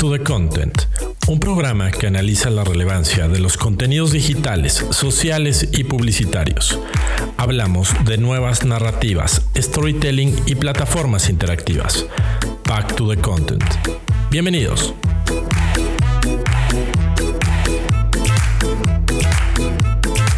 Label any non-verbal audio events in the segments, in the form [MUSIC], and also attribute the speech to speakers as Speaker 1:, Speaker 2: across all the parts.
Speaker 1: to the Content, un programa que analiza la relevancia de los contenidos digitales, sociales y publicitarios. Hablamos de nuevas narrativas, storytelling y plataformas interactivas. Back to the Content. Bienvenidos.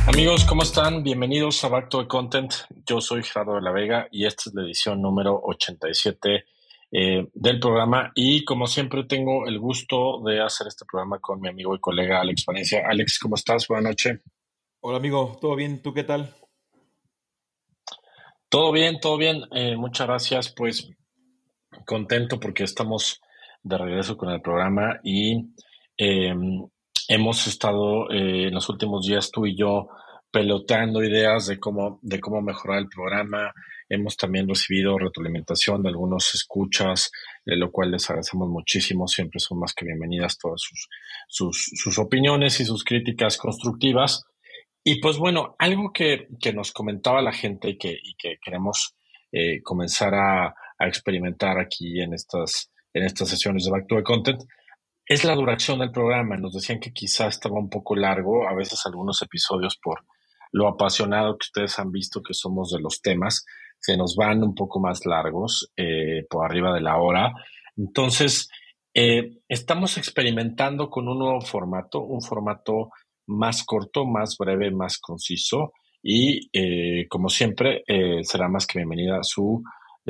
Speaker 1: Amigos, ¿cómo están? Bienvenidos a Back to the Content. Yo soy Gerardo de la Vega y esta es la edición número 87 eh, del programa. Y como siempre, tengo el gusto de hacer este programa con mi amigo y colega Alex Valencia. Alex, ¿cómo estás? Buenas noches.
Speaker 2: Hola, amigo. ¿Todo bien? ¿Tú qué tal?
Speaker 1: Todo bien, todo bien. Eh, muchas gracias. Pues contento porque estamos de regreso con el programa y em, hemos estado eh, en los últimos días tú y yo peloteando ideas de cómo, de cómo mejorar el programa, Hemos también recibido retroalimentación de algunos escuchas, de lo cual les agradecemos muchísimo. Siempre son más que bienvenidas todas sus, sus, opiniones y sus críticas constructivas. Y pues bueno, algo que, nos comentaba la gente y que, que queremos eh, comenzar a, experimentar aquí en estas, en estas sesiones de Back to the Content es la duración del programa. Nos decían que quizá estaba un poco largo, a veces algunos episodios por lo apasionado que ustedes han visto que somos de los temas se nos van un poco más largos, eh, por arriba de la hora. Entonces, eh, estamos experimentando con un nuevo formato, un formato más corto, más breve, más conciso y, eh, como siempre, será más que bienvenida su,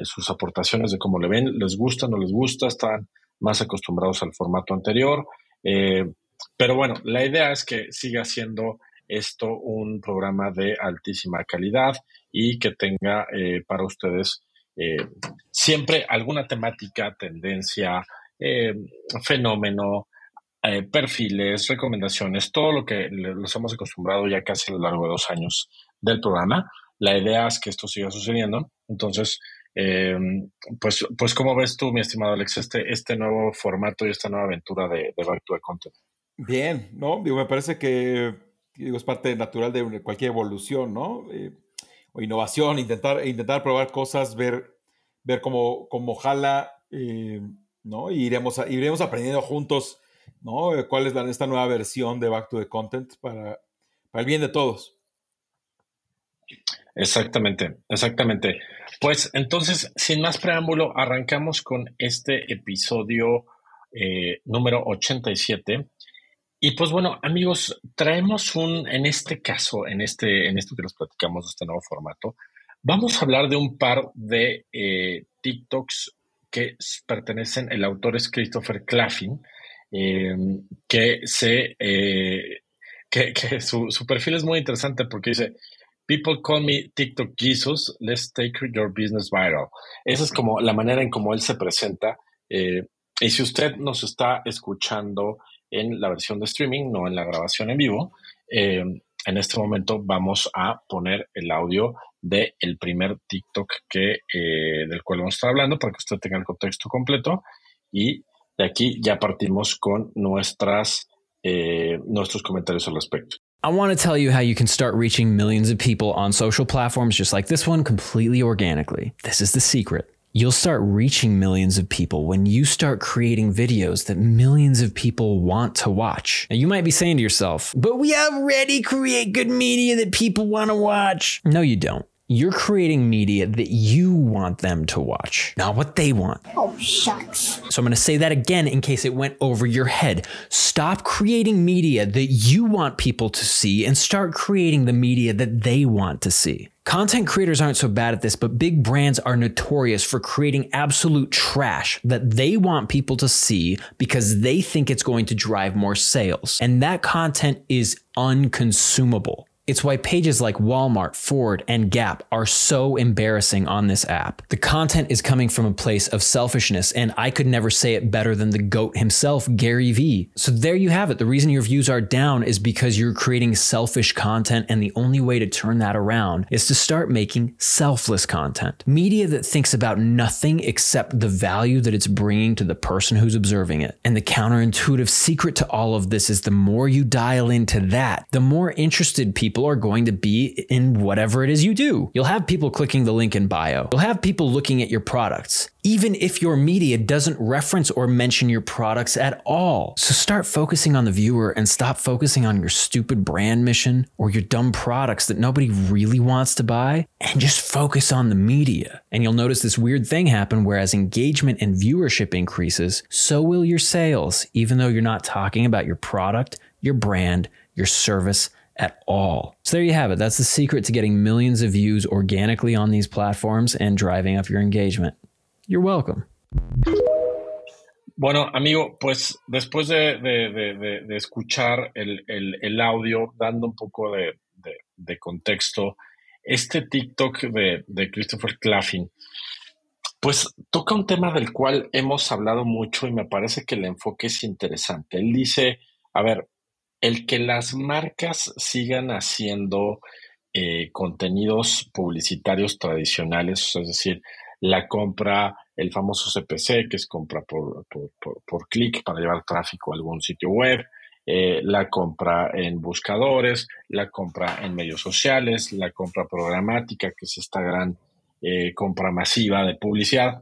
Speaker 1: sus aportaciones de cómo le ven, les gusta, no les gusta, están más acostumbrados al formato anterior. pero bueno, la idea es que siga siendo esto un programa de altísima calidad y que tenga eh, para ustedes eh, siempre alguna temática, tendencia, eh, fenómeno, perfiles, recomendaciones, todo lo que los hemos acostumbrado ya casi a lo largo de dos años del programa. La idea es que esto siga sucediendo. Entonces, pues, pues, ¿cómo ves tú, mi estimado Alex, este, este nuevo formato y esta nueva aventura de, de Back to the Content?
Speaker 2: Bien, ¿no? Digo, me parece que digo, es parte natural de cualquier evolución, ¿no? O innovación, intentar, intentar probar cosas, ver, ver cómo, cómo jala, eh, ¿no? Y iremos, iremos aprendiendo juntos, ¿no? ¿Cuál es la, esta nueva versión de Back to the Content para, para el bien de todos?
Speaker 1: Exactamente, exactamente. Pues entonces, sin más preámbulo, arrancamos con este episodio eh, número 87 y pues bueno, amigos, traemos un, en este caso, en este, en esto que nos platicamos este nuevo formato, vamos a hablar de un par de eh, TikToks que pertenecen, el autor es Christopher Claffin, em, que se, eh, que, su, su, perfil es muy interesante porque dice, People call me TikTok Jesus, let's take your business viral. Esa es como la manera en cómo él se presenta. Eh, y si usted nos está escuchando en la versión de streaming, no en la grabación en vivo. Eh, en este momento vamos a poner el audio del el primer TikTok que, eh, del cual vamos a estar hablando para que usted tenga el contexto completo. Y de aquí ya partimos con nuestras, eh, nuestros comentarios al respecto.
Speaker 3: I want to tell you how you can start reaching millions of people on social platforms just like this one completely organically. This is the secret. You'll start reaching millions of people when you start creating videos that millions of people want to watch. Now, you might be saying to yourself, but we already create good media that people want to watch. No, you don't. You're creating media that you want them to watch, not what they want.
Speaker 4: Oh, shucks.
Speaker 3: So I'm going to say that again in case it went over your head. Stop creating media that you want people to see and start creating the media that they want to see. Content creators aren't so bad at this, but big brands are notorious for creating absolute trash that they want people to see because they think it's going to drive more sales. And that content is unconsumable. It's why pages like Walmart, Ford, and Gap are so embarrassing on this app. The content is coming from a place of selfishness, and I could never say it better than the GOAT himself, Gary Vee. So there you have it. The reason your views are down is because you're creating selfish content, and the only way to turn that around is to start making selfless content. Media that thinks about nothing except the value that it's bringing to the person who's observing it. And the counterintuitive secret to all of this is the more you dial into that, the more interested people people are going to be in whatever it is you do. You'll have people clicking the link in bio. You'll have people looking at your products, even if your media doesn't reference or mention your products at all. So start focusing on the viewer and stop focusing on your stupid brand mission or your dumb products that nobody really wants to buy and just focus on the media. And you'll notice this weird thing happen whereas engagement and viewership increases, so will your sales, even though you're not talking about your product, your brand, your service at all. So there you have it. That's the secret to getting millions of views organically on these platforms and driving up your engagement. You're welcome.
Speaker 1: Bueno, amigo, pues después de, de, de, de escuchar el, el, el, audio, dando un poco de, contexto, este TikTok de, Christopher Claffin, pues toca un tema del cual hemos hablado mucho y me parece que el enfoque es interesante. Él dice, a ver, el que las marcas sigan haciendo eh, contenidos publicitarios tradicionales, es decir, la compra, el famoso CPC, que es compra por, por, clic para llevar tráfico a algún sitio web, eh, la compra en buscadores, la compra en medios sociales, la compra programática, que es esta gran eh, compra masiva de publicidad.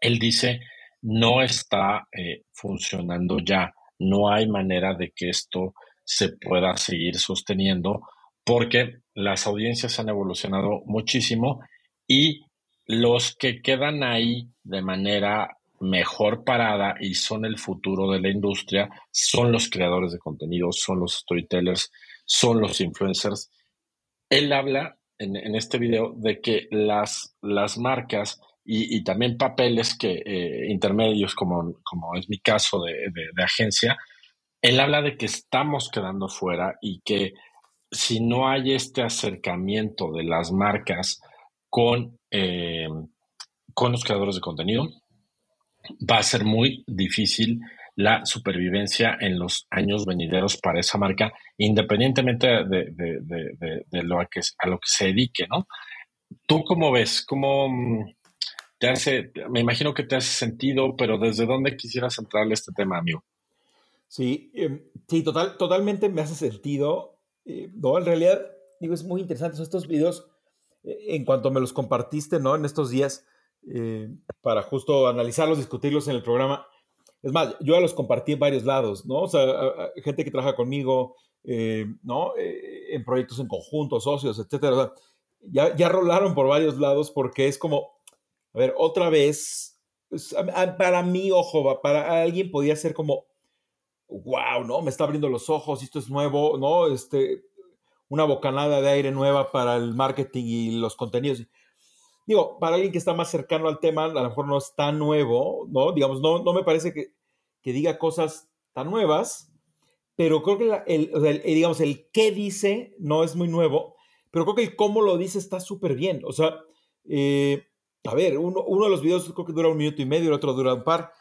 Speaker 1: Él dice, no está funcionando ya no hay manera de que esto se pueda seguir sosteniendo porque las audiencias han evolucionado muchísimo y los que quedan ahí de manera mejor parada y son el futuro de la industria son los creadores de contenido, son los storytellers, son los influencers. Él habla en, este video de que las, las marcas y, también papeles que, eh, intermedios, como, como, es mi caso de, agencia, él habla de que estamos quedando fuera y que si no hay este acercamiento de las marcas con, eh, con los creadores de contenido, va a ser muy difícil la supervivencia en los años venideros para esa marca, independientemente de, de, lo a, que, a lo que se dedique, ¿no? ¿Tú cómo ves? ¿Cómo, te hace, me imagino que te hace sentido, pero ¿desde dónde quisieras centrarle este tema, amigo?
Speaker 2: Sí, em, sí, total, totalmente me hace sentido. Eh, no, en realidad, digo, es muy interesante. Estos videos, eh, en cuanto me los compartiste, ¿no? En estos días, eh, para justo analizarlos, discutirlos en el programa. Es más, yo ya los compartí en varios lados, ¿no? O sea, gente que trabaja conmigo, ¿no? en proyectos en conjunto, socios, etcétera. ya, ya rolaron por varios lados porque es como, a ver, otra vez, pues, para mí, ojo, para alguien podía ser como, wow, ¿no? Me está abriendo los ojos, esto es nuevo, ¿no? Este, una bocanada de aire nueva para el marketing y los contenidos. Digo, para alguien que está más cercano al tema, a lo mejor no es tan nuevo, ¿no? Digamos, no, no me parece que, que diga cosas tan nuevas, pero creo que el, digamos, el qué dice no es muy nuevo, pero creo que el cómo lo dice está súper bien. O sea, eh, a ver, uno, uno, de los videos creo que dura un minuto y medio, el otro dura un par,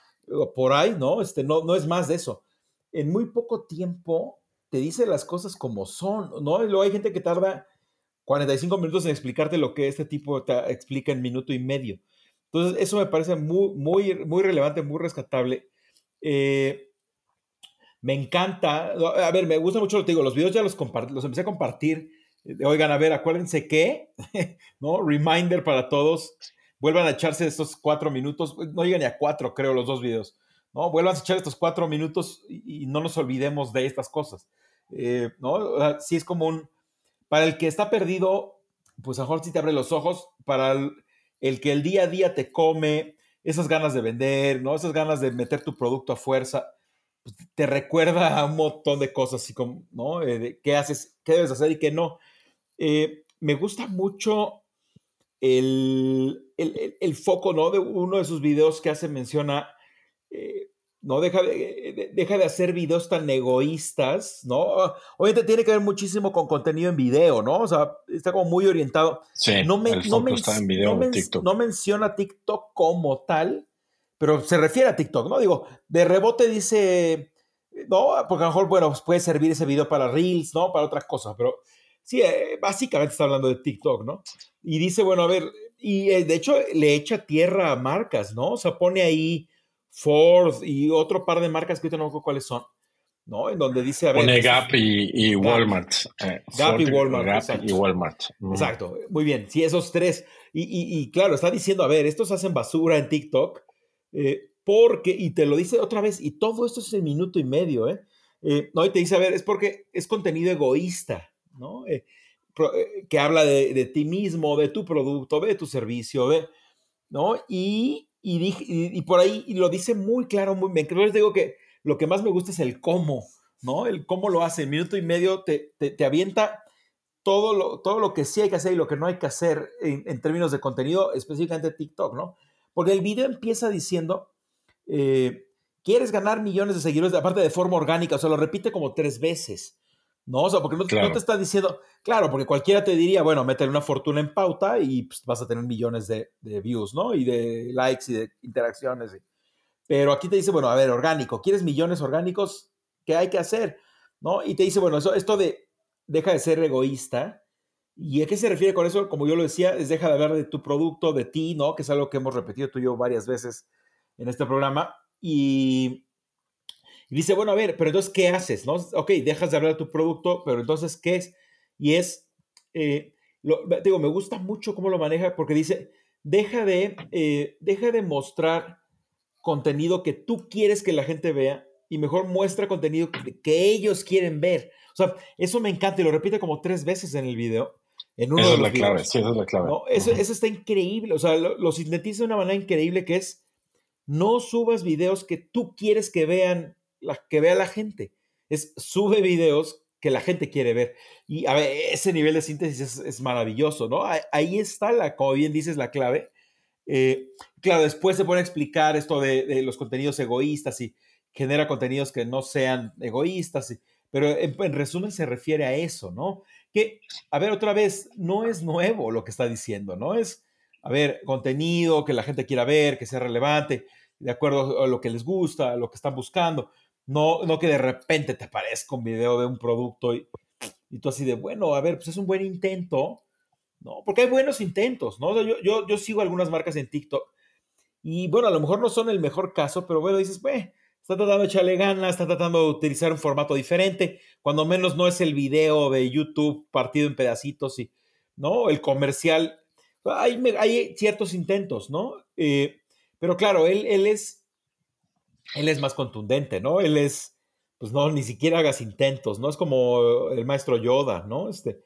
Speaker 2: por ahí, ¿no? Este, no, no es más de eso. En muy poco tiempo te dice las cosas como son, ¿no? Y luego hay gente que tarda 45 minutos en explicarte lo que este tipo te explica en minuto y medio. Entonces, eso me parece muy, muy, muy relevante, muy rescatable. Eh, me encanta, a ver, me gusta mucho, lo te digo, los videos ya los, los empecé a compartir. Oigan, a ver, acuérdense que, [LAUGHS] ¿no? Reminder para todos vuelvan a echarse estos cuatro minutos, no llegan ni a cuatro, creo, los dos videos, ¿no? Vuelvan a echar estos cuatro minutos y, no nos olvidemos de estas cosas, eh, ¿no? si es como un, para el que está perdido, pues a lo mejor sí te abre los ojos, para el, que el día a día te come, esas ganas de vender, ¿no? Esas ganas de meter tu producto a fuerza, pues, te recuerda a un montón de cosas, así como, ¿no? Eh, qué haces, qué debes hacer y qué no. Eh, me gusta mucho el, foco, ¿no? De uno de sus videos que hace menciona, eh, no deja de, deja de hacer videos tan egoístas, ¿no? Obviamente tiene que ver muchísimo con contenido en video, ¿no? O sea, está como muy orientado.
Speaker 1: Sí, no me, el no, está en video
Speaker 2: no,
Speaker 1: TikTok.
Speaker 2: no menciona TikTok como tal, pero se refiere a TikTok, ¿no? Digo, de rebote dice, no, porque a lo mejor, bueno, pues puede servir ese video para Reels, ¿no? Para otras cosas, pero sí, eh, básicamente está hablando de TikTok, ¿no? Y dice, bueno, a ver, y eh, de hecho le echa tierra a marcas, ¿no? O sea, pone ahí Ford y otro par de marcas que ahorita no sé cuáles son. ¿no? En donde dice, a ver...
Speaker 1: Pone Gap y, Walmart.
Speaker 2: Gap y Walmart.
Speaker 1: Gap y Walmart.
Speaker 2: Exacto, muy bien. Sí, esos tres. Y, claro, está diciendo, a ver, estos hacen basura en TikTok, eh, porque, y te lo dice otra vez, y todo esto es en minuto y medio, ¿eh? eh no, y te dice, a ver, es porque es contenido egoísta, ¿no? Eh, que habla de, ti mismo, de tu producto, de tu servicio, ¿no? Y, y, por ahí lo dice muy claro, muy bien. les digo que lo que más me gusta es el cómo, ¿no? El cómo lo hace. En minuto y medio te, te, avienta todo lo, todo lo que sí hay que hacer y lo que no hay que hacer en, términos de contenido, específicamente TikTok, ¿no? Porque el video empieza diciendo, eh, quieres ganar millones de seguidores, aparte de forma orgánica, o sea, lo repite como tres veces. ¿No? O sea, porque no, te está diciendo, claro, porque cualquiera te diría, bueno, métele una fortuna en pauta y pues, vas a tener millones de, views, ¿no? Y de likes y de interacciones. Pero aquí te dice, bueno, a ver, orgánico, ¿quieres millones orgánicos? ¿Qué hay que hacer? ¿No? Y te dice, bueno, eso, esto de deja de ser egoísta. ¿Y a qué se refiere con eso? Como yo lo decía, es deja de hablar de tu producto, de ti, ¿no? Que es algo que hemos repetido tú y yo varias veces en este programa. Y, y dice, bueno, a ver, pero entonces, ¿qué haces? ¿No? Ok, dejas de hablar de tu producto, pero entonces, ¿qué es? Y es, eh, digo, me gusta mucho cómo lo maneja porque dice, deja de, eh, deja de mostrar contenido que tú quieres que la gente vea y mejor muestra contenido que, ellos quieren ver. O sea, eso me encanta y lo repite como tres veces en el video. En uno
Speaker 1: es la clave, sí, esa es la clave.
Speaker 2: Eso, eso, está increíble, o sea, lo, lo, sintetiza de una manera increíble que es, no subas videos que tú quieres que vean la, que vea la gente. Es sube videos que la gente quiere ver. Y a ver, ese nivel de síntesis es, maravilloso, ¿no? Ahí, está, la, como bien dices, la clave. Eh, claro, después se pone a explicar esto de, los contenidos egoístas y genera contenidos que no sean egoístas, pero en, en, resumen se refiere a eso, ¿no? Que, a ver, otra vez, no es nuevo lo que está diciendo, ¿no? Es, a ver, contenido que la gente quiera ver, que sea relevante, de acuerdo a lo que les gusta, a lo que están buscando. No, no que de repente te aparezca un video de un producto y, y tú así de, bueno, a ver, pues es un buen intento, ¿no? Porque hay buenos intentos, ¿no? yo, yo, yo, sigo algunas marcas en TikTok y, bueno, a lo mejor no son el mejor caso, pero bueno, dices, pues, está tratando de echarle ganas, está tratando de utilizar un formato diferente, cuando menos no es el video de YouTube partido en pedacitos y, ¿no? El comercial, hay, hay ciertos intentos, ¿no? Eh, pero claro, él, él es él es más contundente, ¿no? Él es, pues no, ni siquiera hagas intentos, ¿no? Es como el maestro Yoda, ¿no? Este,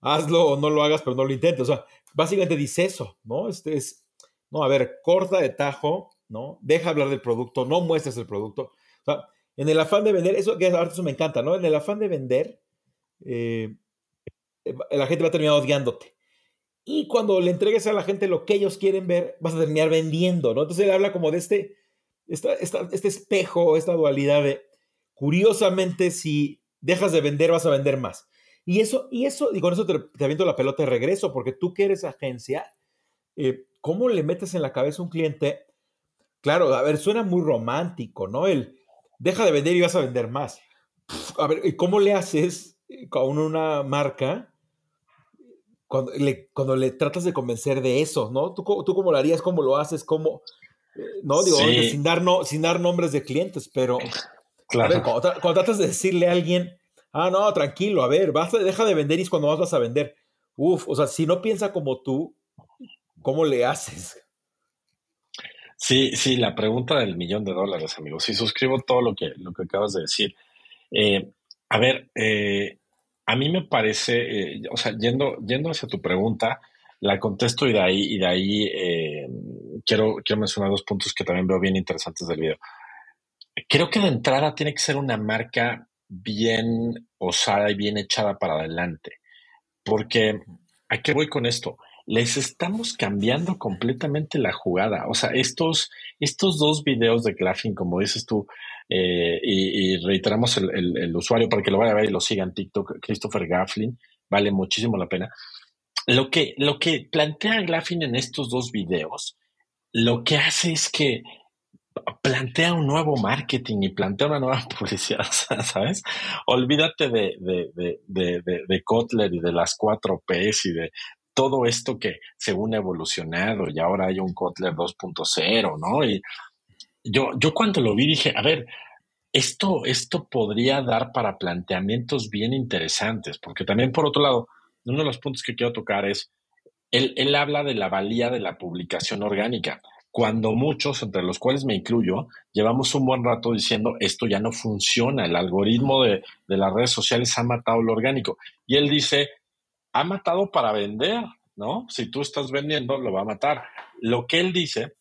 Speaker 2: hazlo o no lo hagas, pero no lo intentes. O sea, básicamente dice eso, ¿no? Este es, no, a ver, corta de tajo, ¿no? Deja hablar del producto, no muestres el producto. O sea, en el afán de vender, eso que ahorita eso me encanta, ¿no? En el afán de vender, eh, la gente va a terminar odiándote. Y cuando le entregues a la gente lo que ellos quieren ver, vas a terminar vendiendo, ¿no? Entonces él habla como de este este espejo, esta dualidad de, curiosamente, si dejas de vender, vas a vender más. Y eso, y eso, y con eso te, te aviento la pelota de regreso, porque tú que eres agencia, eh, ¿cómo le metes en la cabeza a un cliente? Claro, a ver, suena muy romántico, ¿no? El deja de vender y vas a vender más. A ver, ¿cómo le haces con una marca cuando le, cuando le tratas de convencer de eso, ¿no? ¿Tú, tú cómo lo harías? ¿Cómo lo haces? ¿Cómo, no, digo, sin, dar no, sin dar nombres de clientes, pero [LAUGHS] claro. cuando, tratas de decirle a alguien, ah, no, tranquilo, a ver, vas deja de vender y es cuando más vas a vender. Uf, o sea, si no piensa como tú, ¿cómo le haces?
Speaker 1: Sí, sí, la pregunta del millón de dólares, amigos. Sí, suscribo todo lo que, lo que acabas de decir. Eh, a ver, eh, a mí me parece, eh, o sea, yendo, yendo hacia tu pregunta, la contesto y de ahí, y de ahí quiero, quiero mencionar dos puntos que también veo bien interesantes del video. Creo que de entrada tiene que ser una marca bien osada y bien echada para adelante. Porque, ¿a qué voy con esto? Les estamos cambiando completamente la jugada. O sea, estos, estos dos videos de Claffin, como dices tú, eh, y, reiteramos el, el, usuario para que lo vaya a ver y lo siga en TikTok, Christopher Gafflin, vale muchísimo la pena. Lo que, lo que plantea Glaffin en estos dos videos, lo que hace es que plantea un nuevo marketing y plantea una nueva [LAUGHS] publicidad, ¿sabes? Olvídate de, de, de, de, Kotler y de las cuatro Ps y de todo esto que según ha evolucionado y ahora hay un Kotler 2.0, ¿no? Y yo, yo cuando lo vi dije, a ver, esto, esto podría dar para planteamientos bien interesantes, porque también por otro lado, uno de los puntos que quiero tocar es, él, habla de la valía de la publicación orgánica cuando muchos, entre los cuales me incluyo, llevamos un buen rato diciendo esto ya no funciona, el algoritmo de, las redes sociales ha matado lo orgánico. Y él dice, ha matado para vender, ¿no? Si tú estás vendiendo, lo va a matar. Lo que él dice,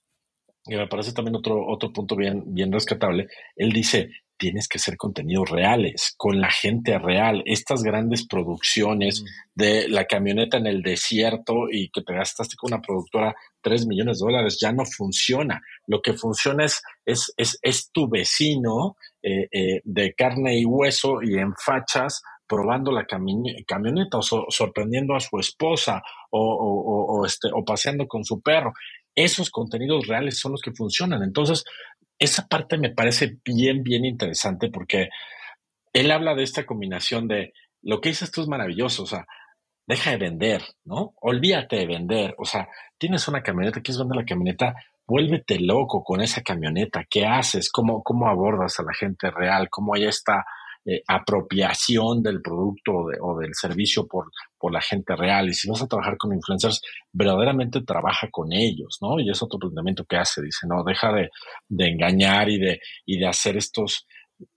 Speaker 1: y me parece también otro, punto bien rescatable, él dice, tienes que hacer contenidos reales, con la gente real. Estas grandes producciones mm. de la camioneta en el desierto y que te gastaste con una productora 3 millones de dólares ya no funciona. Lo que funciona es, es, es, tu vecino eh, eh, de carne y hueso y en fachas probando la camioneta o sorprendiendo a su esposa o, o, este, o paseando con su perro. Esos contenidos reales son los que funcionan. Entonces, esa parte me parece bien, bien interesante porque él habla de esta combinación de lo que dices tú es maravilloso, o sea, deja de vender, ¿no? Olvídate de vender, o sea, tienes una camioneta, quieres vender la camioneta, vuélvete loco con esa camioneta, ¿qué haces? ¿Cómo, cómo abordas a la gente real? ¿Cómo hay esta eh, apropiación del producto o, del servicio por, por la gente real? Y si vas a trabajar con influencers, verdaderamente trabaja con ellos, ¿no? Y es otro planteamiento que hace, dice, no, deja de, de engañar y de, y de hacer estos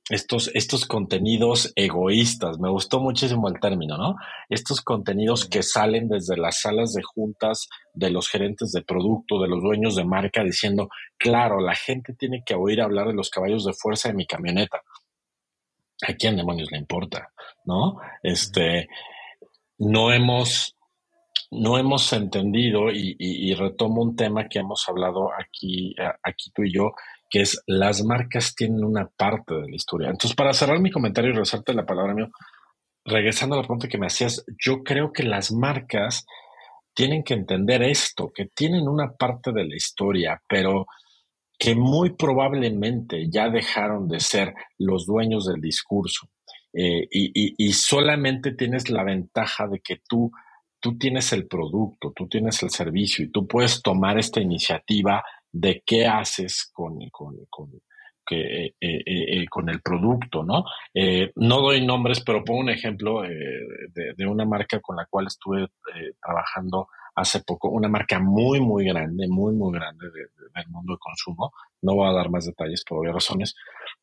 Speaker 1: estos, estos contenidos egoístas. Me gustó muchísimo el término, ¿no? Estos contenidos que salen desde las salas de juntas de los gerentes de producto, de los dueños de marca, diciendo, claro, la gente tiene que oír hablar de los caballos de fuerza de mi camioneta. ¿A quién demonios le importa? ¿No? Este, no hemos, no hemos entendido y, retomo un tema que hemos hablado aquí, aquí tú y yo, que es las marcas tienen una parte de la historia. Entonces, para cerrar mi comentario y regresarte la palabra mío, regresando a la pregunta que me hacías, yo creo que las marcas tienen que entender esto, que tienen una parte de la historia, pero que muy probablemente ya dejaron de ser los dueños del discurso. Eh, y, y, solamente tienes la ventaja de que tú, tú tienes el producto, tú tienes el servicio y tú puedes tomar esta iniciativa de qué haces con, con, con, eh, eh, con el producto, ¿no? no doy nombres, pero pongo un ejemplo de, de, una marca con la cual estuve trabajando hace poco, una marca muy, muy grande, muy, muy grande del mundo de consumo. No voy a dar más detalles por obvias razones,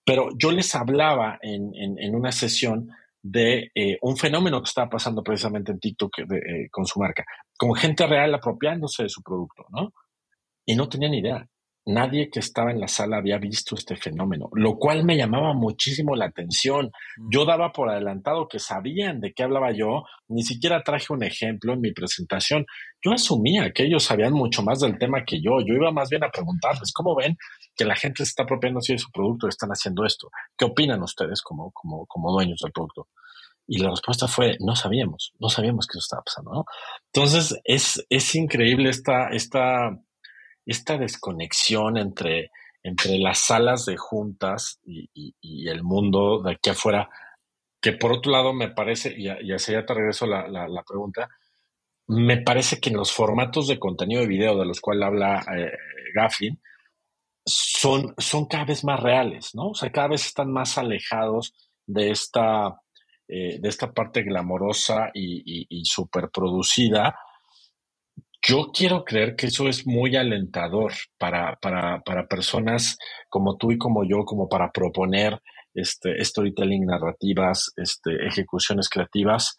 Speaker 1: pero yo les hablaba en, en, en una sesión de un fenómeno que estaba pasando precisamente en TikTok con su marca, con gente real apropiándose de su producto, ¿no? y no tenía ni idea. Nadie que estaba en la sala había visto este fenómeno, lo cual me llamaba muchísimo la atención. Mm. Yo daba por adelantado que sabían de qué hablaba yo, ni siquiera traje un ejemplo en mi presentación. Yo asumía que ellos sabían mucho más del tema que yo. Yo iba más bien a preguntarles, ¿cómo ven que la gente se está apropiando así de su producto y están haciendo esto? ¿Qué opinan ustedes como, como, como dueños del producto? Y la respuesta fue, no sabíamos, no sabíamos que eso estaba pasando, Entonces, es, es increíble esta, esta esta desconexión entre, entre las salas de juntas y, el mundo de aquí afuera, que por otro lado me parece, y, así ya te regreso la, la, pregunta, me parece que los formatos de contenido de video de los cuales habla eh, Gaffin, son, son cada vez más reales, ¿no? O sea, cada vez están más alejados de esta, eh, de esta parte glamorosa y, y, y superproducida yo quiero creer que eso es muy alentador para, para, para personas como tú y como yo, como para proponer este, storytelling, narrativas, este, ejecuciones creativas.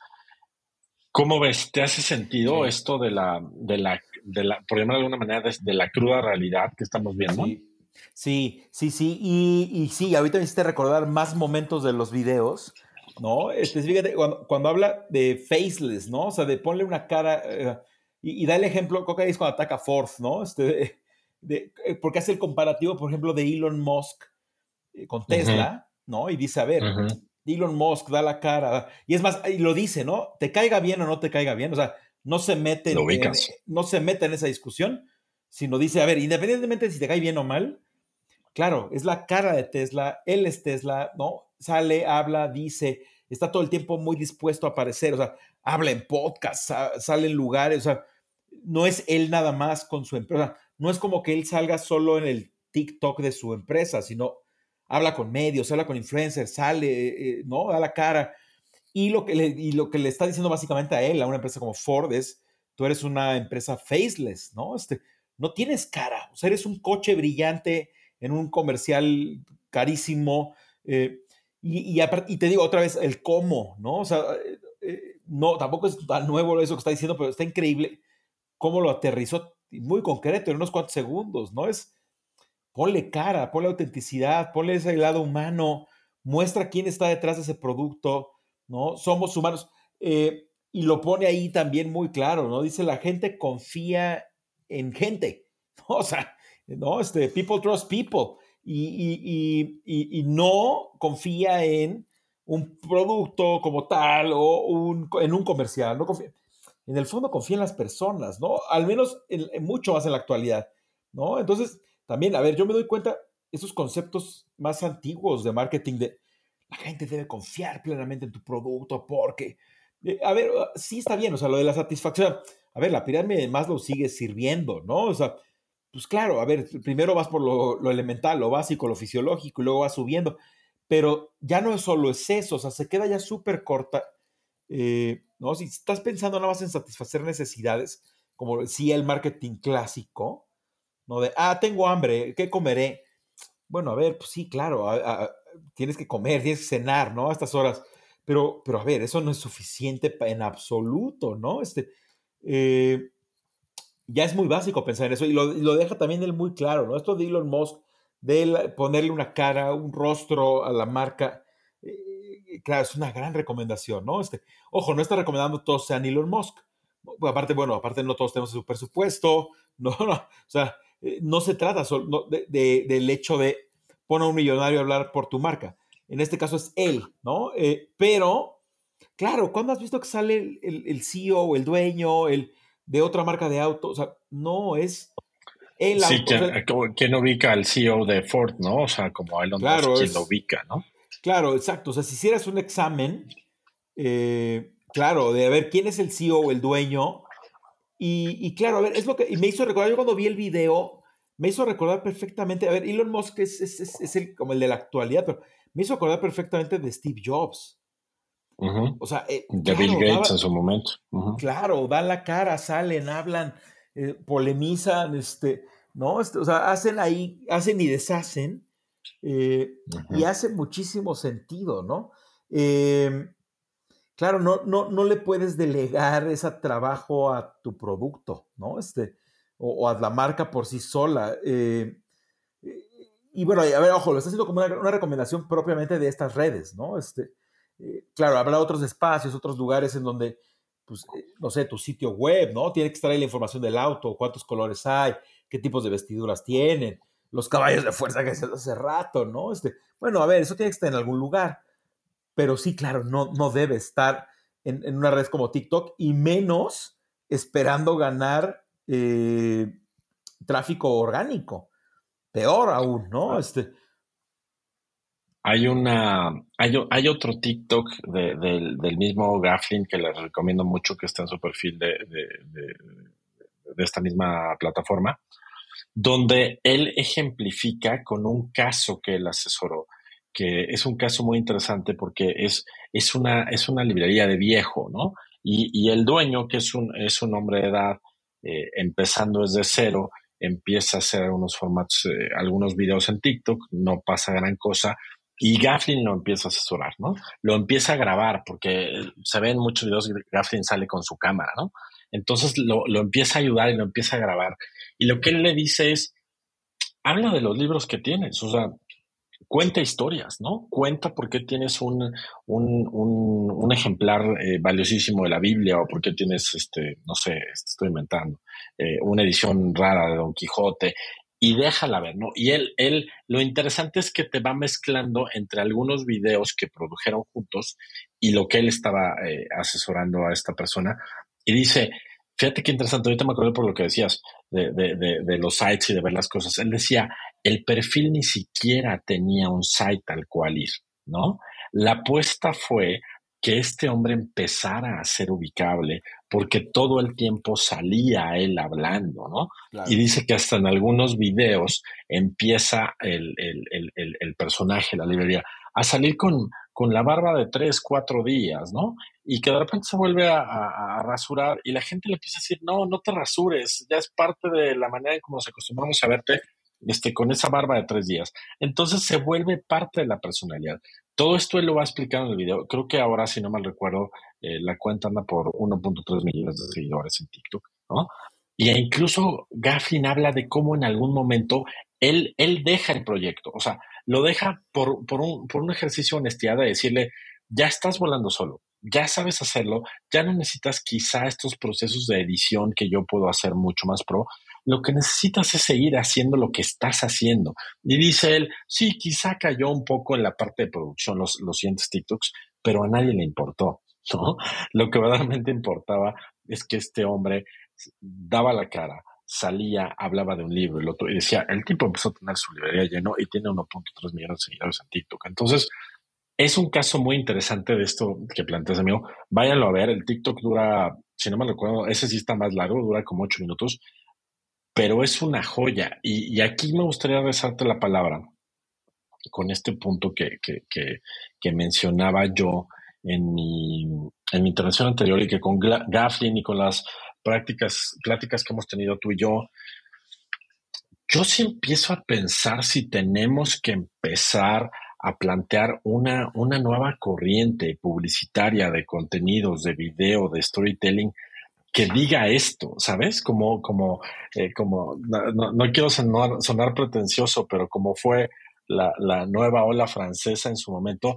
Speaker 1: ¿Cómo ves? ¿Te hace sentido esto de la, de la, de la, por llamarlo de alguna manera, de, la cruda realidad que estamos viendo?
Speaker 2: Sí, sí, sí, Y, y, sí, ahorita me hiciste recordar más momentos de los videos, ¿no? Este, fíjate, cuando, cuando habla de faceless, ¿no? O sea, de ponle una cara, eh, y, da el ejemplo, que es cuando ataca Ford, ¿no? Este, de, eh, porque hace el comparativo, por ejemplo, de Elon Musk eh, con Tesla, ¿no? Y dice, a ver, Elon Musk da la cara, y es más, y lo dice, ¿no? Te caiga bien o no te caiga bien, o sea, no se mete, en, no se mete en esa discusión, sino dice, a ver, independientemente de si te cae bien o mal, claro, es la cara de Tesla, él es Tesla, ¿no? Sale, habla, dice, está todo el tiempo muy dispuesto a aparecer, o sea, habla en podcast, sale en lugares, o sea, no es él nada más con su empresa. No es como que él salga solo en el TikTok de su empresa, sino habla con medios, habla con influencers, sale, eh, ¿no? Da la cara. Y lo, que le, y lo que le está diciendo básicamente a él, a una empresa como Ford, es, tú eres una empresa faceless, ¿no? Este, no tienes cara, o sea, eres un coche brillante en un comercial carísimo. Eh, y, y, te digo otra vez, el cómo, ¿no? O sea, eh, no, tampoco es tan nuevo eso que está diciendo, pero está increíble cómo lo aterrizó muy concreto en unos cuantos segundos, ¿no? Es, ponle cara, ponle autenticidad, ponle ese lado humano, muestra quién está detrás de ese producto, ¿no? Somos humanos. Eh, y lo pone ahí también muy claro, ¿no? Dice, la gente confía en gente, [LAUGHS] ¿no? O sea, ¿no? Este, people trust people. Y, y, no confía en un producto como tal o un, en un comercial, no confía. En el fondo confía en las personas, ¿no? Al menos en, mucho más en la actualidad, ¿no? Entonces, también, a ver, yo me doy cuenta, esos conceptos más antiguos de marketing de la gente debe confiar plenamente en tu producto porque, eh, a ver, ah, sí está bien, o sea, lo de la satisfacción, a ver, la pirámide más lo sigue sirviendo, ¿no? O sea, pues claro, a ver, primero vas por lo, lo elemental, lo básico, lo fisiológico, y luego vas subiendo, pero ya no es solo es eso, o sea, se queda ya súper corta, eh, ¿no? Si estás pensando nada más en satisfacer necesidades, como decía el marketing clásico, ¿no? De, ah, tengo hambre, ¿qué comeré? Bueno, a ver, pues sí, claro, tienes que comer, tienes que cenar, ¿no? A estas horas. Pero, pero a ver, eso no es suficiente en absoluto, ¿no? Este, eh, ya es muy básico pensar en eso y lo, lo, deja también él muy claro, ¿no? Esto de Elon Musk, de ponerle una cara, un rostro a la marca, eh, claro, es una gran recomendación, ¿no? Este, ojo, no está recomendando todos sean Elon Musk. Aparte, bueno, aparte no todos tenemos su presupuesto, no, [LAUGHS] no, o sea, eh, no se trata solo de, del hecho de poner a un millonario a hablar por tu marca. En este caso es él, ¿no? Eh, pero, claro, ¿cuándo has visto que sale el, el, CEO o el dueño el, de otra marca de auto? O sea, no es
Speaker 1: el sí, ¿quién, ubica al CEO de Ford, no? O sea, como Elon claro, Musk, quien lo ubica, ¿no?
Speaker 2: Claro, exacto. O sea, si hicieras un examen, eh, claro, de a ver quién es el CEO o el dueño, y, claro, a ver, es lo que y me hizo recordar, yo cuando vi el video, me hizo recordar perfectamente, a ver, Elon Musk es, es, el, como el de la actualidad, pero me hizo recordar perfectamente de Steve Jobs.
Speaker 1: O sea, eh, de Bill Gates en su momento.
Speaker 2: Claro, dan la cara, salen, hablan, eh, polemizan, este, ¿no? Este, o sea, hacen ahí, hacen y deshacen, eh, y hace muchísimo sentido, ¿no? Eh, claro, no, no, no le puedes delegar ese trabajo a tu producto, ¿no? Este, o, a la marca por sí sola. Eh, y bueno, a ver, ojo, lo está haciendo como una, recomendación propiamente de estas redes, ¿no? Este, eh, claro, habrá otros espacios, otros lugares en donde, pues, eh, no sé, tu sitio web, ¿no? Tiene que extraer la información del auto, cuántos colores hay, qué tipos de vestiduras tienen, los caballos de fuerza que se hace rato, ¿no? Este, bueno, a ver, eso tiene que estar en algún lugar pero sí, claro, no, no debe estar en, una red como TikTok y menos esperando ganar eh, tráfico orgánico. Peor aún, ¿no? Este,
Speaker 1: hay una, hay, otro TikTok del mismo Gafflin que les recomiendo mucho que está en su perfil de, de, esta misma plataforma, donde él ejemplifica con un caso que él asesoró que es un caso muy interesante porque es, es, una, es una librería de viejo, ¿no? Y, el dueño, que es un, es un hombre de edad, eh, empezando desde cero, empieza a hacer unos formatos, eh, algunos videos en TikTok, no pasa gran cosa, y Gafflin lo empieza a asesorar, ¿no? Lo empieza a grabar, porque se ven muchos videos, Gafflin sale con su cámara, ¿no? Entonces lo, lo empieza a ayudar y lo empieza a grabar. Y lo que él le dice es, habla de los libros que tienes, o sea, cuenta historias, ¿no? Cuenta por qué tienes un, un, ejemplar eh, valiosísimo de la Biblia o por qué tienes, este, no sé, estoy inventando, eh, una edición rara de Don Quijote y déjala ver, ¿no? Y él, él, lo interesante es que te va mezclando entre algunos videos que produjeron juntos y lo que él estaba eh, asesorando a esta persona y dice, fíjate qué interesante, ahorita me acuerdo por lo que decías de, de, de los sites y de ver las cosas. Él decía, el perfil ni siquiera tenía un site al cual ir, ¿no? La apuesta fue que este hombre empezara a ser ubicable, porque todo el tiempo salía él hablando, ¿no? Y dice que hasta en algunos videos empieza el, personaje, la librería, a salir con, con la barba de tres, cuatro días, ¿no? Y que de repente se vuelve a, rasurar y la gente le empieza a decir, no, no te rasures, ya es parte de la manera en cómo nos acostumbramos a verte este, con esa barba de tres días. Entonces se vuelve parte de la personalidad. Todo esto él lo va a explicar en el video. Creo que ahora, si no mal recuerdo, eh, la cuenta anda por 1.3 millones de seguidores en TikTok, ¿no? Y incluso Gaffin habla de cómo en algún momento él, él deja el proyecto, o sea, lo deja por, por, un, por un ejercicio de honestidad de decirle, ya estás volando solo, ya sabes hacerlo, ya no necesitas quizá estos procesos de edición que yo puedo hacer mucho más pro, lo que necesitas es seguir haciendo lo que estás haciendo. Y dice él, sí, quizá cayó un poco en la parte de producción los, los siguientes TikToks, pero a nadie le importó, ¿no? [LAUGHS] Lo que verdaderamente importaba es que este hombre daba la cara, salía, hablaba de un libro y, otro, y decía, el tipo empezó a tener su librería lleno y tiene 1.3 millones de seguidores en TikTok. Entonces, es un caso muy interesante de esto que planteas, amigo. Váyanlo a ver, el TikTok dura, si no me recuerdo, ese sí está más largo, dura como 8 minutos pero es una joya. Y, aquí me gustaría rezarte la palabra con este punto que, que, mencionaba yo en mi, en mi intervención anterior y que con Gafflin y con las prácticas, pláticas que hemos tenido tú y yo, yo sí empiezo a pensar si tenemos que empezar a plantear una, una nueva corriente publicitaria de contenidos, de video, de storytelling que diga esto, ¿sabes? Como, como, eh, como, no, quiero sonar, sonar, pretencioso, pero como fue la, la, nueva ola francesa en su momento,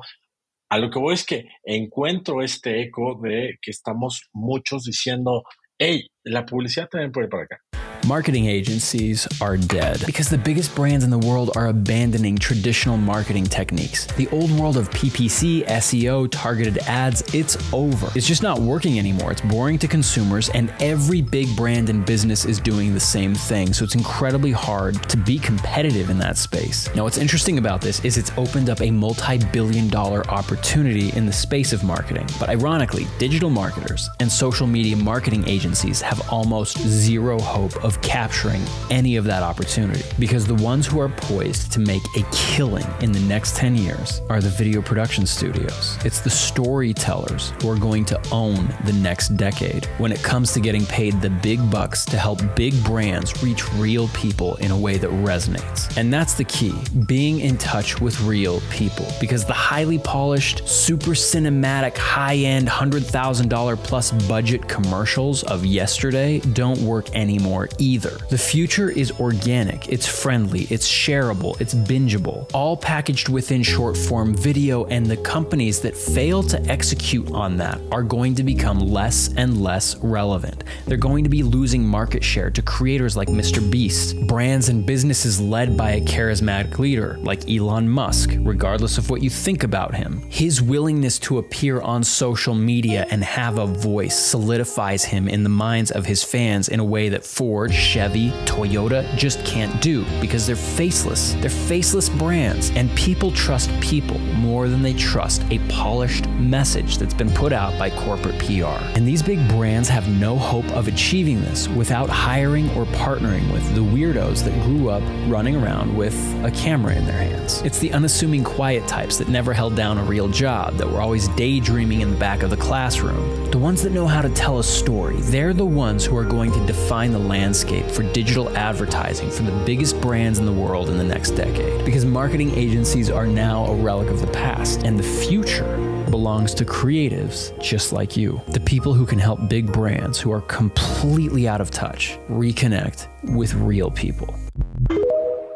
Speaker 1: a lo que voy es que encuentro este eco de que estamos muchos diciendo, hey, la publicidad también puede ir para acá.
Speaker 3: Marketing agencies are dead because the biggest brands in the world are abandoning traditional marketing techniques. The old world of PPC, SEO, targeted ads, it's over. It's just not working anymore. It's boring to consumers, and every big brand and business is doing the same thing. So it's incredibly hard to be competitive in that space. Now, what's interesting about this is it's opened up a multi billion dollar opportunity in the space of marketing. But ironically, digital marketers and social media marketing agencies have almost zero hope of capturing any of that opportunity because the ones who are poised to make a killing in the next 10 years are the video production studios. It's the storytellers who are going to own the next decade when it comes to getting paid the big bucks to help big brands reach real people in a way that resonates. And that's the key being in touch with real people because the highly polished, super cinematic, high end, $100,000 plus budget commercials of yesterday don't work anymore either. The future is organic, it's friendly, it's shareable, it's bingeable, all packaged within short form video, and the companies that fail to execute on that are going to become less and less relevant. They're going to be losing market share to creators like Mr. Beast, brands and businesses led by a charismatic leader like Elon Musk, regardless of what you think about him. His willingness to appear on social media and have a voice solidifies him in the minds of his fans in a way that Ford Chevy, Toyota just can't do because they're faceless. They're faceless brands, and people trust people more than they trust a polished message that's been put out by corporate PR. And these big brands have no hope of achieving this without hiring or partnering with the weirdos that grew up running around with a camera in their hands. It's the unassuming quiet types that never held down a real job, that were always daydreaming in the back of the classroom. The ones that know how to tell a story, they're the ones who are going to define the landscape landscape for digital advertising for the biggest brands in the world in the next decade. Because marketing agencies are now a relic of the past, and the future belongs to creatives just like you. The people who can help big brands who are completely out of touch reconnect with real people.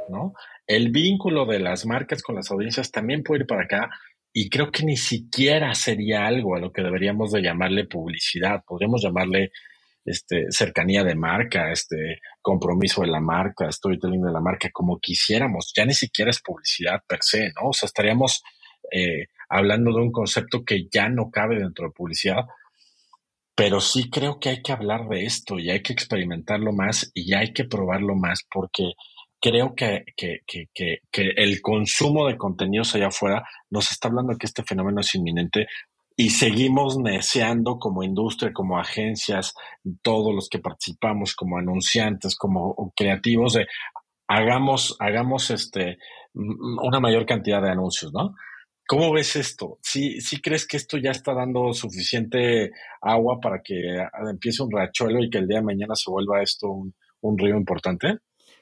Speaker 1: ¿No? El vínculo de las marcas con las audiencias también puede ir para acá y creo que ni siquiera sería algo a lo que deberíamos de llamarle publicidad, podríamos llamarle este, cercanía de marca, este, compromiso de la marca, storytelling de la marca, como quisiéramos. Ya ni siquiera es publicidad per se, ¿no? O sea, estaríamos eh, hablando de un concepto que ya no cabe dentro de publicidad, pero sí creo que hay que hablar de esto y hay que experimentarlo más y hay que probarlo más porque creo que, que, que, que, el consumo de contenidos allá afuera nos está hablando que este fenómeno es inminente y seguimos neceando como industria, como agencias, todos los que participamos, como anunciantes, como creativos, hagamos, hagamos este, una mayor cantidad de anuncios, ¿no? ¿Cómo ves esto? ¿Sí, ¿Sí crees que esto ya está dando suficiente agua para que empiece un rachuelo y que el día de mañana se vuelva esto un, un río importante?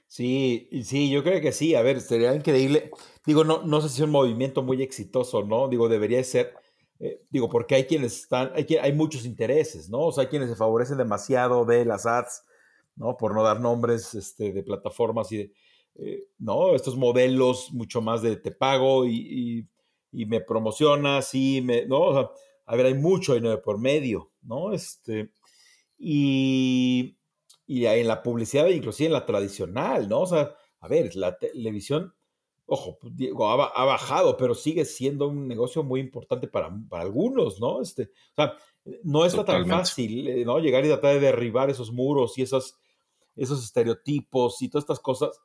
Speaker 2: Sí, sí, yo creo que sí. A ver, sería increíble. Digo, no, no sé si es un movimiento muy exitoso, ¿no? Digo, debería ser. Eh, digo, porque hay quienes están, hay, hay muchos intereses, ¿no? O sea, hay quienes se favorecen demasiado de las ads, ¿no? Por no dar nombres este, de plataformas y de, eh, ¿no? Estos modelos mucho más de te pago y, y, me promocionas y me, ¿no? O sea, a ver, hay mucho dinero por medio, ¿no? Este, y y en la publicidad, inclusive en la tradicional, ¿no? O sea, a ver, la televisión, ojo, pues, digo, ha, bajado, pero sigue siendo un negocio muy importante para, para algunos, ¿no? Este, o sea, no está tan fácil, eh, ¿no? Llegar y tratar de derribar esos muros y esos, esos estereotipos y todas estas cosas.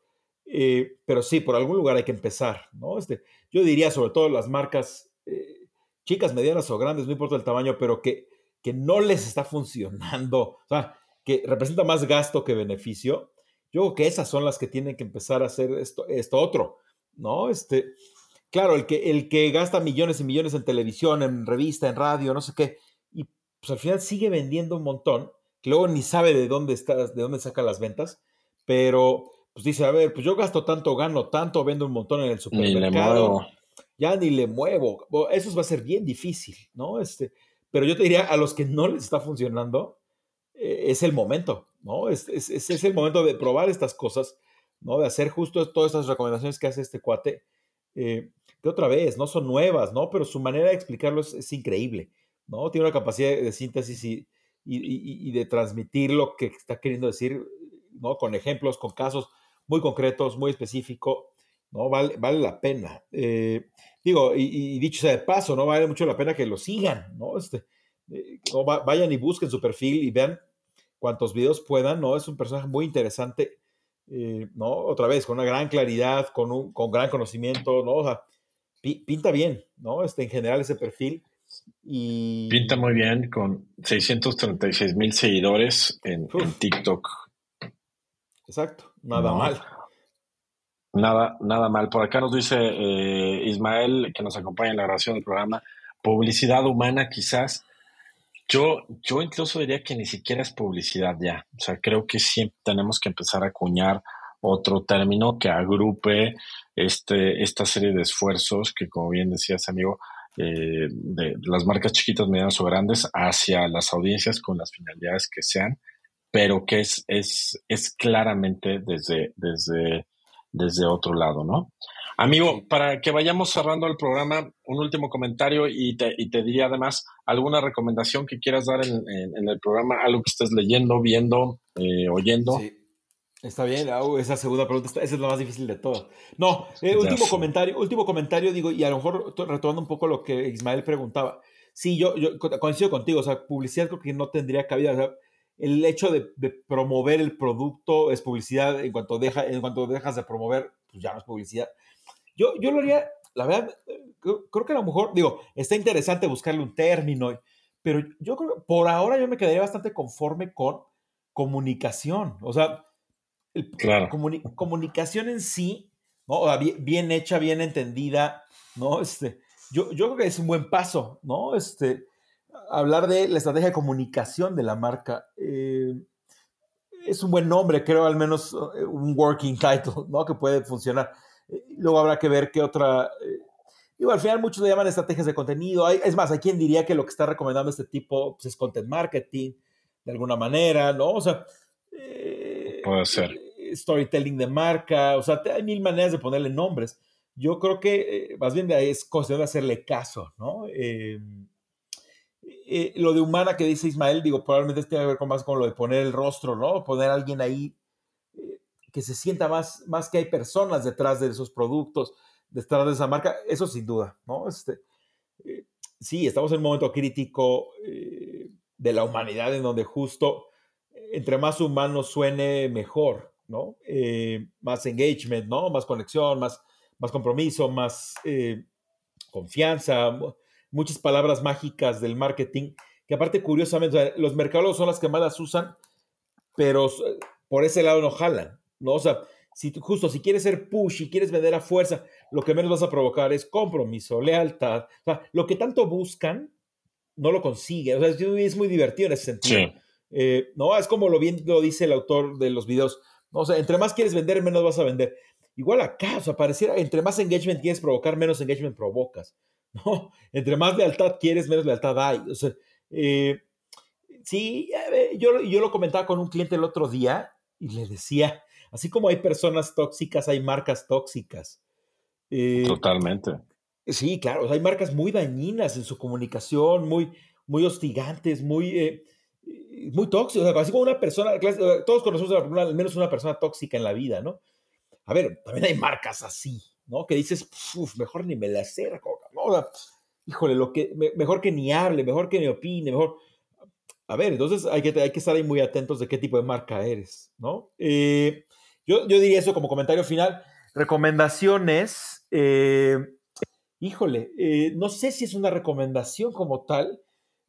Speaker 2: Eh, pero sí, por algún lugar hay que empezar, ¿no? Este, yo diría, sobre todo las marcas eh, chicas, medianas o grandes, no importa el tamaño, pero que, que no les está funcionando. O sea, que representa más gasto que beneficio, yo creo que esas son las que tienen que empezar a hacer esto, esto otro, ¿no? Este, claro, el que, el que gasta millones y millones en televisión, en revista, en radio, no sé qué, y pues al final sigue vendiendo un montón, que luego ni sabe de dónde está, de dónde saca las ventas, pero pues dice, a ver, pues yo gasto tanto, gano tanto, vendo un montón en el supermercado. Ya ni le muevo. Eso va a ser bien difícil, ¿no? Este, pero yo te diría, a los que no les está funcionando, eh, es el momento, ¿no? Es, es, es, el momento de probar estas cosas, ¿no? De hacer justo todas estas recomendaciones que hace este cuate, eh, que otra vez, no son nuevas, ¿no? Pero su manera de explicarlo es, increíble, ¿no? Tiene una capacidad de síntesis y, y, y, de transmitir lo que está queriendo decir, ¿no? Con ejemplos, con casos muy concretos, muy específicos, ¿no? Vale, vale la pena. Eh, digo, y, dicho sea de paso, ¿no? Vale mucho la pena que lo sigan, ¿no? Este, eh, vayan y busquen su perfil y vean cuantos videos puedan, ¿no? Es un personaje muy interesante, eh, ¿no? Otra vez, con una gran claridad, con, un, con gran conocimiento, ¿no? O sea, pinta bien, ¿no? Este, en general ese perfil. Y...
Speaker 1: Pinta muy bien con 636 mil seguidores en, TikTok.
Speaker 2: Exacto, nada mal.
Speaker 1: Nada, nada mal. Por acá nos dice eh, Ismael, que nos acompaña en la grabación del programa, publicidad humana quizás yo, yo incluso diría que ni siquiera es publicidad ya. O sea, creo que sí tenemos que empezar a acuñar otro término que agrupe este, esta serie de esfuerzos que, como bien decías, amigo, eh, de las marcas chiquitas, medianas o grandes hacia las audiencias con las finalidades que sean, pero que es, es, es claramente desde, desde, desde otro lado, ¿no? Amigo, para que vayamos cerrando el programa, un último comentario y te, y te diría además alguna recomendación que quieras dar en, el programa, algo que estés leyendo, viendo, eh, oyendo. Sí.
Speaker 2: Está bien, esa segunda pregunta, esa es la más difícil de todas. No, eh, último comentario, último comentario, digo, y a lo mejor retomando un poco lo que Ismael preguntaba. Sí, yo, yo coincido contigo, o sea, publicidad creo que no tendría cabida. O sea, el hecho de, de, promover el producto es publicidad, en cuanto, deja, en cuanto dejas de promover, pues ya no es publicidad. Yo, yo lo haría, la verdad, creo, que a lo mejor, digo, está interesante buscarle un término, pero yo creo que por ahora yo me quedaría bastante conforme con comunicación. O sea, comunicación en sí, ¿no? bien, hecha, bien entendida, ¿no? Este, yo, yo creo que es un buen paso, ¿no? Este, hablar de la estrategia de comunicación de la marca. Eh, es un buen nombre, creo, al menos eh, un working title, ¿no? Que puede funcionar. Luego habrá que ver qué otra... Eh, digo, al final muchos le llaman estrategias de contenido. es más, hay quien diría que lo que está recomendando este tipo pues, es content marketing, de alguna manera, ¿no? O sea...
Speaker 1: Eh, Puede ser.
Speaker 2: Eh, storytelling de marca, o sea, hay mil maneras de ponerle nombres. Yo creo que más bien es cuestión de hacerle caso, ¿no? lo de humana que dice Ismael, digo, probablemente tiene que ver con más con lo de poner el rostro, ¿no? Poner a alguien ahí que se sienta más, más que hay personas detrás de esos productos, detrás de esa marca, eso sin duda, ¿no? Este, eh, sí, estamos en un momento crítico eh, de la humanidad en donde justo entre más humano suene mejor, ¿no? Eh, más engagement, ¿no? Más conexión, más, más compromiso, más confianza, muchas palabras mágicas del marketing, que aparte, curiosamente, los mercados son las que más las usan, pero por ese lado no jalan, ¿no? O sea, si justo si quieres ser push y quieres vender a fuerza, lo que menos vas a provocar es compromiso, lealtad. O sea, lo que tanto buscan, no lo consiguen. O sea, es muy divertido en ese sentido. Eh, no, es como lo bien lo dice el autor de los videos. O sea, entre más quieres vender, menos vas a vender. Igual acá, o sea, pareciera, entre más engagement quieres provocar, menos engagement provocas. [LAUGHS] ¿no? Entre más lealtad quieres, menos lealtad hay. O sea, eh, sí, yo, yo lo comentaba con un cliente el otro día y le decía, así como hay personas tóxicas, hay marcas tóxicas.
Speaker 1: Eh, Totalmente.
Speaker 2: Sí, claro, hay marcas muy dañinas en su comunicación, muy, muy hostigantes, muy, eh, muy tóxicas. así como una persona, todos conocemos al menos una persona tóxica en la vida, ¿no? A ver, también hay marcas así, ¿no? Que dices, mejor ni me la acerco, ¿no? híjole, lo que, mejor que ni hable, mejor que ni opine, mejor. A ver, entonces hay que, hay que estar ahí muy atentos de qué tipo de marca eres, ¿no? Eh, yo, yo diría eso como comentario final. Recomendaciones. Eh, híjole, eh, no sé si es una recomendación como tal,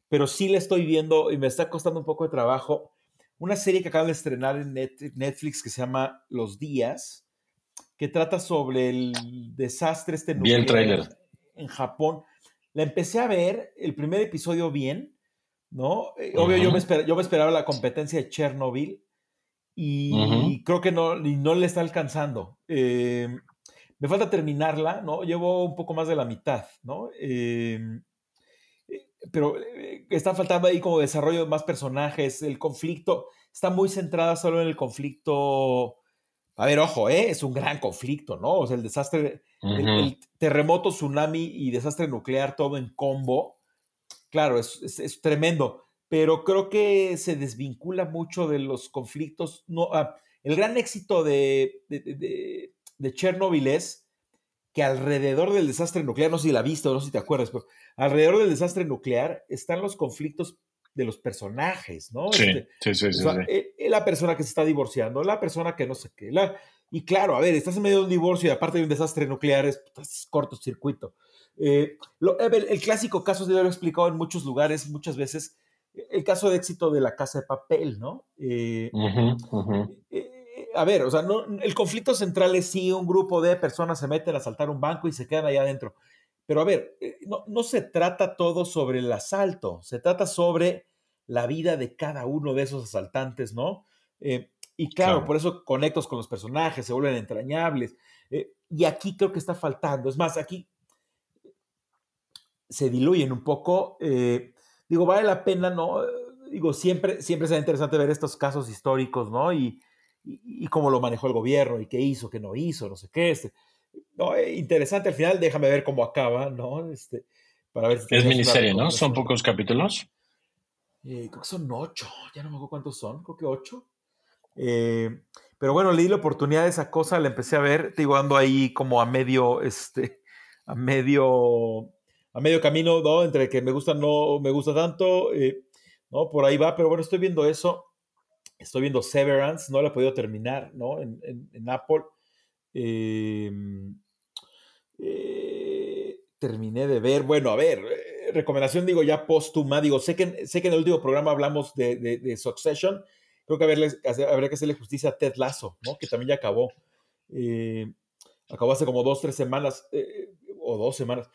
Speaker 2: pero sí le estoy viendo y me está costando un poco de trabajo. Una serie que acaban de estrenar en Netflix que se llama Los Días, que trata sobre el desastre este
Speaker 1: nuclear
Speaker 2: en Japón. La empecé a ver, el primer episodio bien, ¿no? Eh, obvio, yo, me yo me esperaba la competencia de Chernobyl y creo que no, no le está alcanzando. Em, me falta terminarla, ¿no? Llevo un poco más de la mitad, ¿no? Em, eh, pero eh, está faltando ahí como desarrollo de más personajes, el conflicto está muy centrada solo en el conflicto. A ver, ojo, ¿eh? es un gran conflicto, ¿no? O sea, el desastre, el, terremoto, tsunami y desastre nuclear, todo en combo. Claro, es, es tremendo pero creo que se desvincula mucho de los conflictos. No, ah, el gran éxito de, de, de, Chernobyl es que alrededor del desastre nuclear, no sé si la viste o no sé si te acuerdas, pero alrededor del desastre nuclear están los conflictos de los personajes, ¿no?
Speaker 1: Sí, este, sí, sí, sí,
Speaker 2: eh, eh, La persona que se está divorciando, la persona que no sé qué. La, y claro, a ver, estás en medio de un divorcio y aparte de un desastre nuclear, es, es cortocircuito. Eh, el, clásico caso, de lo he explicado en muchos lugares, muchas veces, el caso de éxito de la casa de papel, ¿no? Eh, eh, a ver, o sea, no, el conflicto central es si un grupo de personas se meten a asaltar un banco y se quedan allá adentro. Pero a ver, eh, no, se trata todo sobre el asalto, se trata sobre la vida de cada uno de esos asaltantes, ¿no? y claro, por eso conectos con los personajes, se vuelven entrañables. y aquí creo que está faltando. Es más, aquí se diluyen un poco digo, vale la pena, ¿no? Digo, siempre, siempre será interesante ver estos casos históricos, ¿no? Y, y, cómo lo manejó el gobierno y qué hizo, qué no hizo, no sé qué. Este, no, eh, interesante al final, déjame ver cómo acaba, ¿no? Este, para ver
Speaker 1: es miniserie, ¿no? ¿Son pocos capítulos?
Speaker 2: Eh, creo que son ocho, ya no me acuerdo cuántos son, creo que ocho. Eh, pero bueno, le di la oportunidad de esa cosa, la empecé a ver, digo, ando ahí como a medio, este, a medio a medio camino, ¿no? Entre que me gusta, no me gusta tanto, eh, ¿no? Por ahí va, pero bueno, estoy viendo eso. Estoy viendo Severance, no la he podido terminar, ¿no? En, Apple. Em, eh, terminé de ver, bueno, a ver, eh, recomendación, digo, ya póstuma, digo, sé que, sé que en el último programa hablamos de, Succession, creo que habría que hacerle justicia a Ted Lasso, ¿no? Que también ya acabó. acabó hace como dos, tres semanas, o dos semanas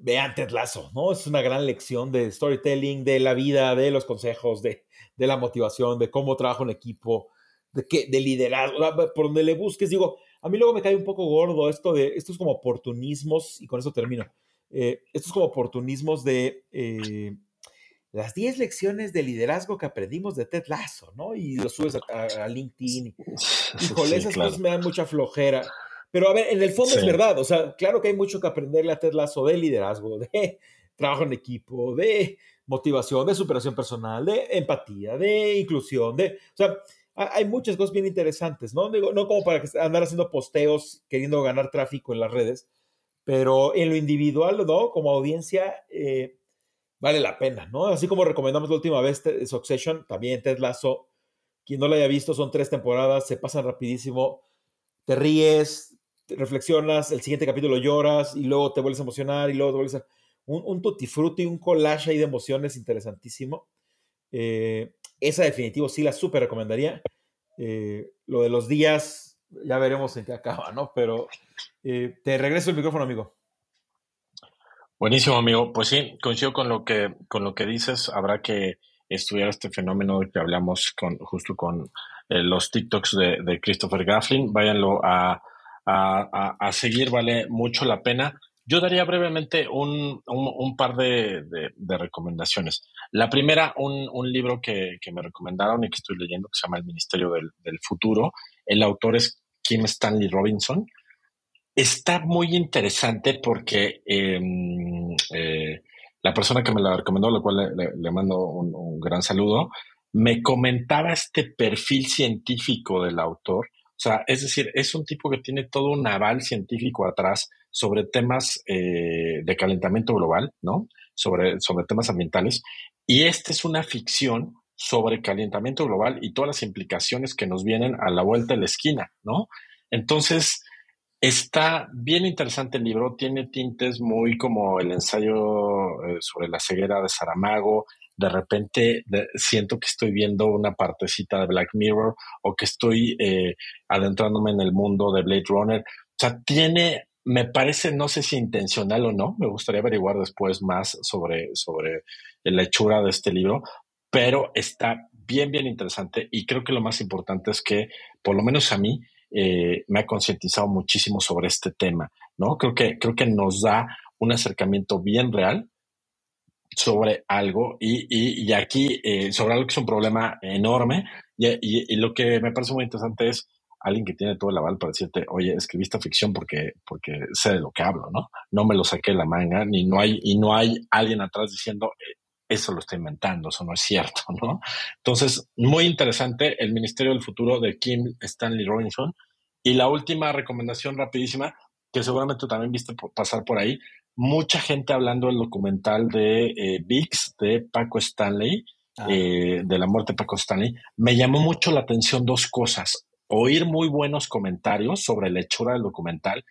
Speaker 2: vean Ted Lasso, ¿no? Es una gran lección de storytelling, de la vida, de los consejos, de, de la motivación, de cómo trabaja un equipo, de, qué, de liderazgo, por donde le busques. Digo, a mí luego me cae un poco gordo esto de, estos como oportunismos, y con eso termino, eh, estos como oportunismos de eh, las 10 lecciones de liderazgo que aprendimos de Ted Lasso, ¿no? Y lo subes a, LinkedIn. Híjole, esas cosas me dan mucha flojera. Pero a ver, en el fondo es verdad, o sea, claro que hay mucho que aprenderle a Ted Lasso de liderazgo, de trabajo en equipo, de motivación, de superación personal, de empatía, de inclusión, de, o sea, hay muchas cosas bien interesantes, ¿no? Digo, no como para andar haciendo posteos queriendo ganar tráfico en las redes, pero en lo individual, ¿no? Como audiencia, eh, vale la pena, ¿no? Así como recomendamos la última vez Succession, también Ted Lasso, quien no la haya visto, son tres temporadas, se pasan rapidísimo, te ríes, reflexionas, el siguiente capítulo lloras y luego te vuelves a emocionar y luego te vuelves a... un, un tutti frutti, un collage ahí de emociones interesantísimo. Eh, esa definitivo sí la súper recomendaría. Eh, lo de los días, ya veremos en qué acaba, ¿no? Pero eh, te regreso el micrófono, amigo.
Speaker 1: Buenísimo, amigo. Pues sí, coincido con lo que, con lo que dices. Habrá que estudiar este fenómeno que hablamos con, justo con los TikToks de, Christopher Gafflin. Váyanlo a, a, seguir, vale mucho la pena. Yo daría brevemente un, par de, recomendaciones. La primera, un, libro que, me recomendaron y que estoy leyendo, que se llama El Ministerio del, Futuro. El autor es Kim Stanley Robinson. Está muy interesante porque em, eh, la persona que me la recomendó, a la cual le, mando un, gran saludo, me comentaba este perfil científico del autor. O sea, es decir, es un tipo que tiene todo un aval científico atrás sobre temas eh, de calentamiento global, ¿no? Sobre, sobre temas ambientales. Y esta es una ficción sobre calentamiento global y todas las implicaciones que nos vienen a la vuelta de la esquina, ¿no? Entonces, está bien interesante el libro, tiene tintes muy como el ensayo eh, sobre la ceguera de Saramago, de repente siento que estoy viendo una partecita de Black Mirror o que estoy eh, adentrándome en el mundo de Blade Runner. O sea, tiene me parece, no sé si intencional o no, me gustaría averiguar después más sobre, sobre la hechura de este libro, pero está bien, bien interesante y creo que lo más importante es que, por lo menos a mí, eh, me ha concientizado muchísimo sobre este tema, ¿no? Creo que, creo que nos da un acercamiento bien real sobre algo y, y, aquí, eh, sobre algo que es un problema enorme y, y lo que me parece muy interesante es alguien que tiene todo el aval para decirte, oye, escribí esta ficción porque, porque sé de lo que hablo, ¿no? No me lo saqué de la manga, ni no hay, y no hay alguien atrás diciendo, eh, eso lo estoy inventando, eso no es cierto, ¿no? Entonces, muy interesante el Ministerio del Futuro de Kim Stanley Robinson. Y la última recomendación rapidísima, que seguramente también viste pasar por ahí, mucha gente hablando del documental de eh, VIX de Paco Stanley, ah. eh, de la muerte de Paco Stanley. Me llamó mucho la atención dos cosas oír muy buenos comentarios sobre la hechura del documental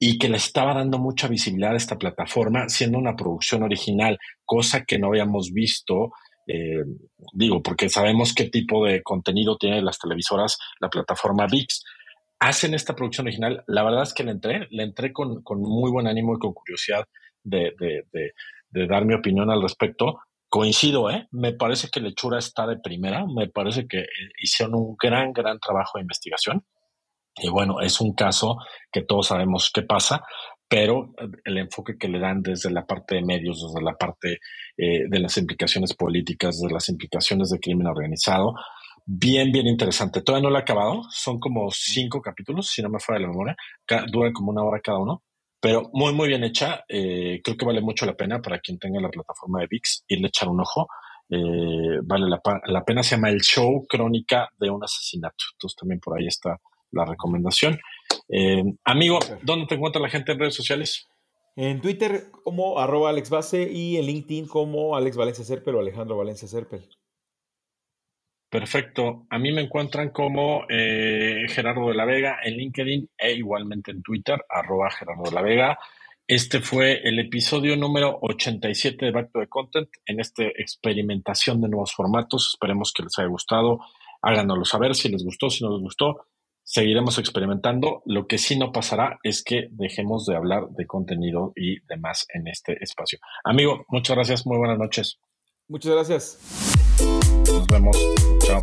Speaker 1: y que le estaba dando mucha visibilidad a esta plataforma, siendo una producción original, cosa que no habíamos visto, eh, digo, porque sabemos qué tipo de contenido tienen las televisoras, la plataforma VIX. Hacen esta producción original, la verdad es que le entré, le entré con, muy buen ánimo y con curiosidad de, de dar mi opinión al respecto, Coincido, ¿eh? Me parece que Lechura está de primera, me parece que eh, hicieron un gran, gran trabajo de investigación. Y bueno, es un caso que todos sabemos qué pasa, pero eh, el enfoque que le dan desde la parte de medios, desde la parte eh, de las implicaciones políticas, de las implicaciones de crimen organizado, bien, bien interesante. Todavía no lo he acabado, son como cinco capítulos, si no me fuera de la memoria, duran como una hora cada uno, pero muy, muy bien hecha. Eh, creo que vale mucho la pena para quien tenga la plataforma de VIX irle a echar un ojo. Eh, vale la, pena. Se llama El Show Crónica de un Asesinato. Entonces también por ahí está la recomendación. Eh, amigo, ¿dónde te encuentra la gente en redes sociales?
Speaker 2: En Twitter como arroba Alex Base y en LinkedIn como Alex Valencia Serpel o Alejandro Valencia Serpel.
Speaker 1: Perfecto. A mí me encuentran como eh, Gerardo de la Vega en LinkedIn e igualmente en Twitter, arroba Gerardo de la Vega. Este fue el episodio número 87 de Back to the Content en esta experimentación de nuevos formatos. Esperemos que les haya gustado. Háganoslo saber si les gustó, si no les gustó. Seguiremos experimentando. Lo que sí no pasará es que dejemos de hablar de contenido y demás en este espacio. Amigo, muchas gracias. Muy buenas noches.
Speaker 2: Muchas gracias.
Speaker 1: Nos vemos. Chao.